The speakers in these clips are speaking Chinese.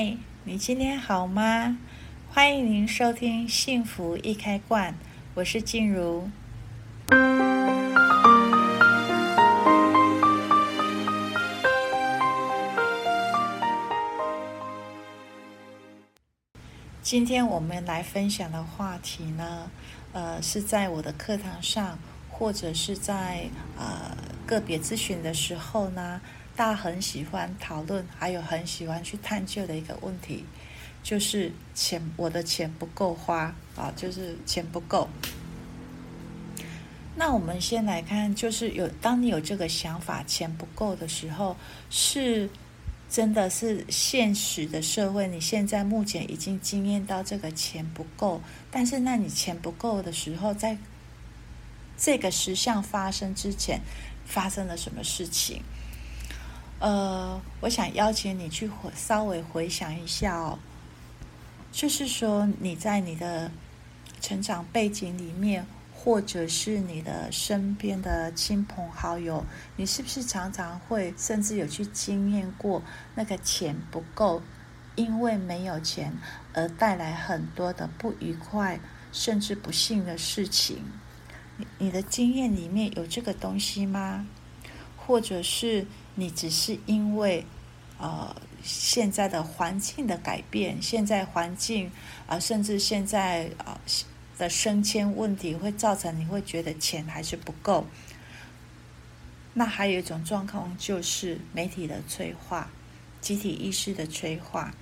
嗨，你今天好吗？欢迎您收听《幸福易开罐》，我是静茹。今天我们来分享的话题呢，呃，是在我的课堂上，或者是在呃个别咨询的时候呢。大家很喜欢讨论，还有很喜欢去探究的一个问题，就是钱，我的钱不够花啊，就是钱不够。那我们先来看，就是有当你有这个想法，钱不够的时候，是真的是现实的社会，你现在目前已经经验到这个钱不够，但是那你钱不够的时候，在这个实相发生之前，发生了什么事情？呃，我想邀请你去回稍微回想一下哦，就是说你在你的成长背景里面，或者是你的身边的亲朋好友，你是不是常常会甚至有去经验过那个钱不够，因为没有钱而带来很多的不愉快，甚至不幸的事情？你你的经验里面有这个东西吗？或者是？你只是因为，呃，现在的环境的改变，现在环境啊、甚至现在啊、的升迁问题，会造成你会觉得钱还是不够。那还有一种状况就是媒体的催化，集体意识的催化，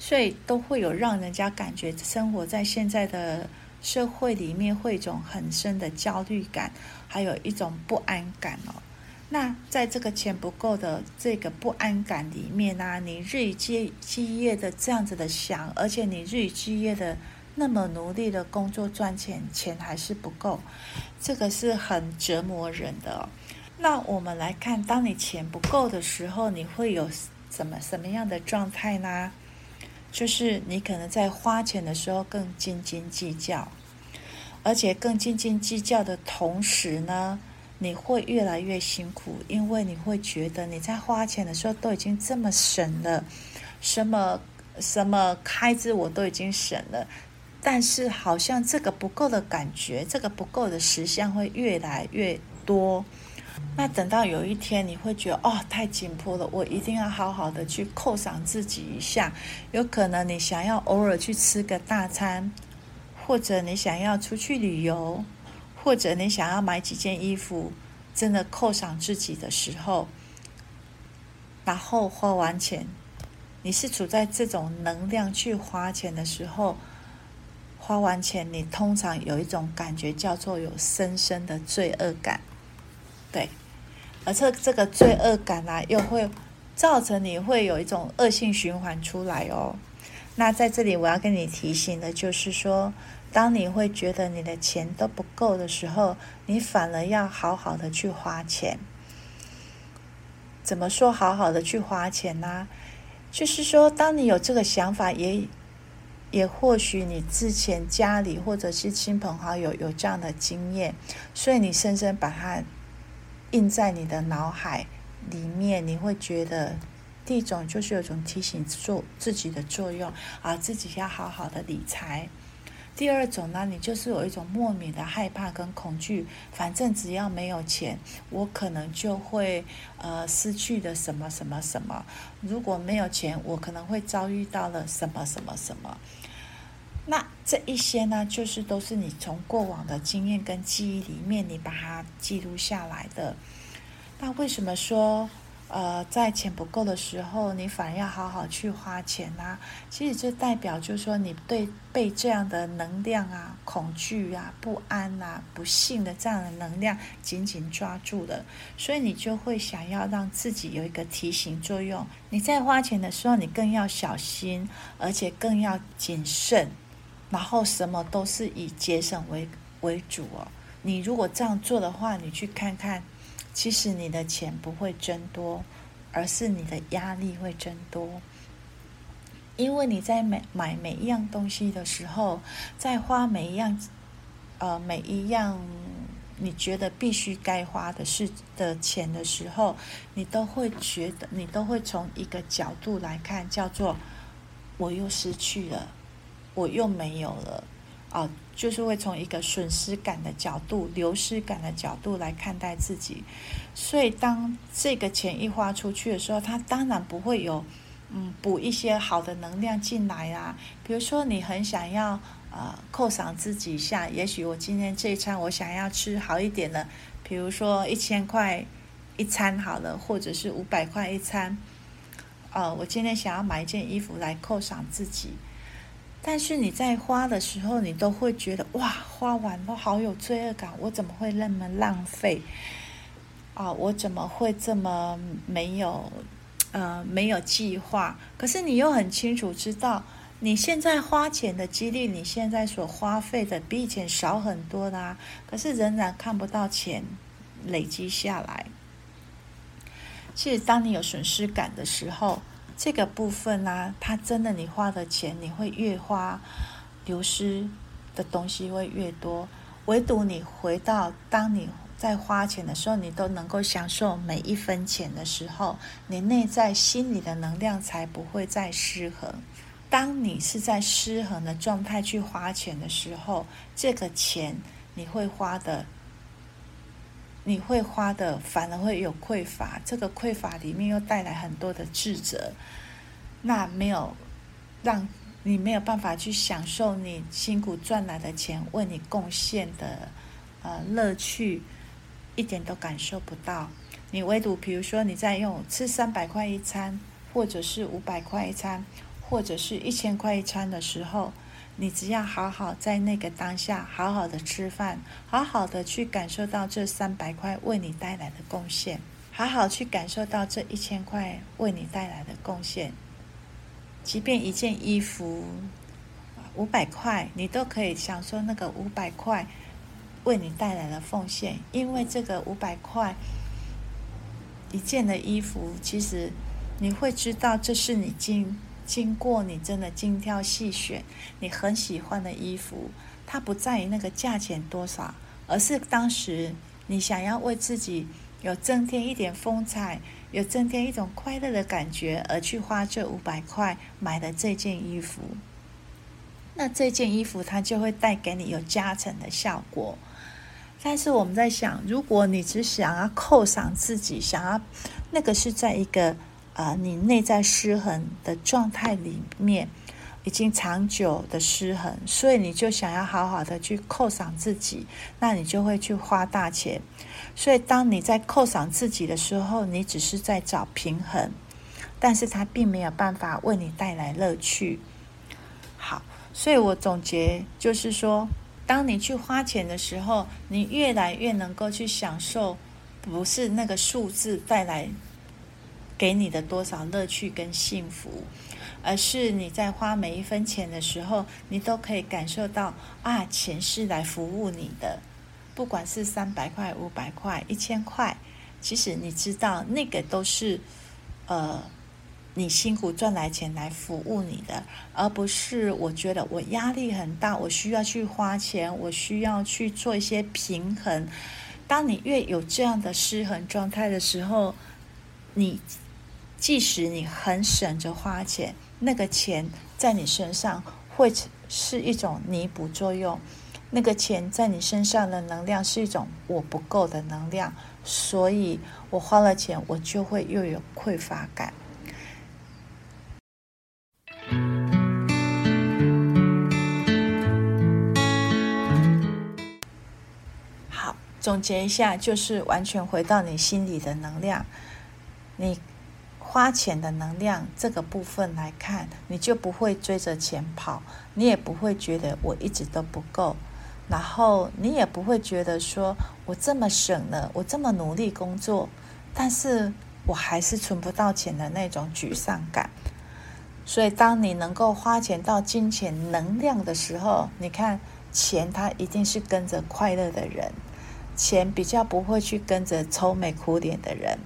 所以都会有让人家感觉生活在现在的社会里面，会一种很深的焦虑感，还有一种不安感哦。那在这个钱不够的这个不安感里面呢、你日以继夜的这样子的想，而且你日以继夜的那么努力的工作赚钱，钱还是不够，这个是很折磨人的、哦。那我们来看，当你钱不够的时候，你会有什么什么样的状态呢？就是你可能在花钱的时候更斤斤计较，而且更斤斤计较的同时呢，你会越来越辛苦，因为你会觉得你在花钱的时候都已经这么省了，什么什么开支我都已经省了，但是好像这个不够的感觉，这个不够的实相会越来越多。那等到有一天你会觉得哦，太紧迫了，我一定要好好的去犒赏自己一下。有可能你想要偶尔去吃个大餐，或者你想要出去旅游。或者你想要买几件衣服，真的犒赏自己的时候，然后花完钱，你是处在这种能量去花钱的时候，花完钱，你通常有一种感觉叫做有深深的罪恶感，对，而这这个罪恶感啊，又会造成你会有一种恶性循环出来哦。那在这里我要跟你提醒的就是说。当你会觉得你的钱都不够的时候，你反而要好好的去花钱。怎么说好好的去花钱呢？就是说，当你有这个想法，也也或许你之前家里或者是亲朋好友有这样的经验，所以你深深把它印在你的脑海里面，你会觉得第一种就是有种提醒做自己的作用啊，自己要好好的理财。第二种呢，你就是有一种莫名的害怕跟恐惧，反正只要没有钱，我可能就会呃失去的什么什么什么。如果没有钱，我可能会遭遇到了什么什么什么。那这一些呢，就是都是你从过往的经验跟记忆里面，你把它记录下来的。那为什么说？呃，在钱不够的时候，你反而要好好去花钱啊。其实这代表就是说，你对被这样的能量啊、恐惧啊、不安啊、不幸的这样的能量紧紧抓住了，所以你就会想要让自己有一个提醒作用。你在花钱的时候，你更要小心，而且更要谨慎，然后什么都是以节省为为主哦。你如果这样做的话，你去看看。其实你的钱不会增多，而是你的压力会增多。因为你在买买每一样东西的时候，在花每一样，呃，每一样你觉得必须该花的是的钱的时候，你都会觉得，你都会从一个角度来看，叫做我又失去了，我又没有了，啊，就是会从一个损失感的角度、流失感的角度来看待自己。所以，当这个钱一花出去的时候，它当然不会有，嗯，补一些好的能量进来啊。比如说，你很想要。啊，犒赏自己一下。也许我今天这一餐我想要吃好一点的，比如说一千块一餐好了，或者是五百块一餐。呃，我今天想要买一件衣服来犒赏自己。但是你在花的时候，你都会觉得哇，花完都好有罪恶感，我怎么会那么浪费？啊，我怎么会这么没有呃没有计划？可是你又很清楚知道。你现在花钱的几率，你现在所花费的比以前少很多啦，可是仍然看不到钱累积下来。其实，当你有损失感的时候，这个部分呢、它真的你花的钱，你会越花，流失的东西会越多。唯独你回到当你在花钱的时候，你都能够享受每一分钱的时候，你内在心里的能量才不会再失衡。当你是在失衡的状态去花钱的时候，这个钱你会花的，你会花的反而会有匮乏。这个匮乏里面又带来很多的自责，那没有让你没有办法去享受你辛苦赚来的钱为你贡献的呃乐趣，一点都感受不到。你唯独比如说你在用吃三百块一餐，或者是五百块一餐。或者是一千块一餐的时候，你只要好好在那个当下，好好的吃饭，好好的去感受到这三百块为你带来的贡献，好好去感受到这一千块为你带来的贡献。即便一件衣服五百块，你都可以享受那个五百块为你带来的奉献，因为这个五百块一件的衣服，其实你会知道这是你经。经过你真的精挑细选，你很喜欢的衣服，它不在于那个价钱多少，而是当时你想要为自己有增添一点风采，有增添一种快乐的感觉，而去花这五百块买的这件衣服。那这件衣服它就会带给你有加成的效果。但是我们在想，如果你只想要犒赏自己，想要那个是在一个。啊、你内在失衡的状态里面，已经长久的失衡，所以你就想要好好的去犒赏自己，那你就会去花大钱。所以当你在犒赏自己的时候，你只是在找平衡，但是它并没有办法为你带来乐趣。好，所以我总结就是说，当你去花钱的时候，你越来越能够去享受，不是那个数字带来。给你的多少乐趣跟幸福，而是你在花每一分钱的时候，你都可以感受到啊，钱是来服务你的，不管是三百块、五百块、一千块，其实你知道那个都是，呃，你辛苦赚来钱来服务你的，而不是我觉得我压力很大，我需要去花钱，我需要去做一些平衡。当你越有这样的失衡状态的时候，你。即使你很省着花钱，那个钱在你身上会是一种弥补作用。那个钱在你身上的能量是一种我不够的能量，所以我花了钱，我就会又有匮乏感。好，总结一下，就是完全回到你心里的能量，你。花钱的能量这个部分来看，你就不会追着钱跑，你也不会觉得我一直都不够，然后你也不会觉得说我这么省了，我这么努力工作，但是我还是存不到钱的那种沮丧感。所以，当你能够花钱到金钱能量的时候，你看钱它一定是跟着快乐的人，钱比较不会去跟着愁眉苦脸的人。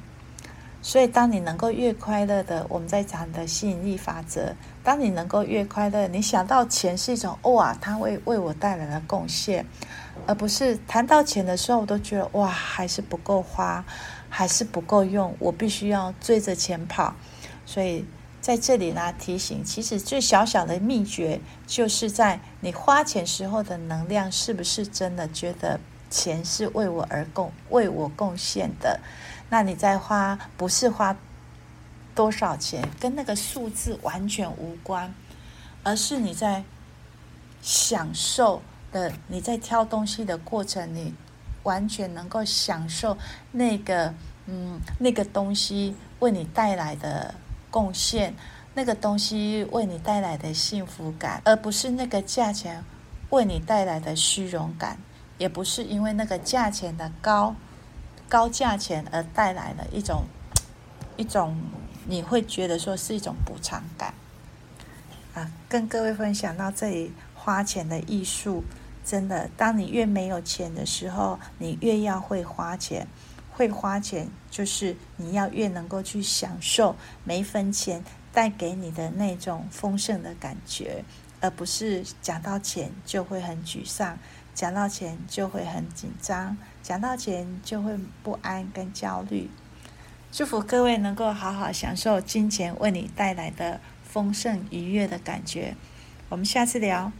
所以，当你能够越快乐的，我们在讲的吸引力法则。当你能够越快乐，你想到钱是一种哇，它为为我带来了贡献，而不是谈到钱的时候，我都觉得哇，还是不够花，还是不够用，我必须要追着钱跑。所以在这里呢，提醒，其实最小小的秘诀，就是在你花钱时候的能量，是不是真的觉得钱是为我而贡，为我贡献的？那你在花，不是花多少钱，跟那个数字完全无关，而是你在享受的，你在挑东西的过程，你完全能够享受那个，嗯，那个东西为你带来的。贡献那个东西为你带来的幸福感，而不是那个价钱为你带来的虚荣感，也不是因为那个价钱的高高价钱而带来的一种一种你会觉得说是一种补偿感啊。跟各位分享到这里，花钱的艺术真的，当你越没有钱的时候，你越要会花钱。会花钱，就是你要越能够去享受每一分钱带给你的那种丰盛的感觉，而不是讲到钱就会很沮丧，讲到钱就会很紧张，讲到钱就会不安跟焦虑。祝福各位能够好好享受金钱为你带来的丰盛愉悦的感觉。我们下次聊。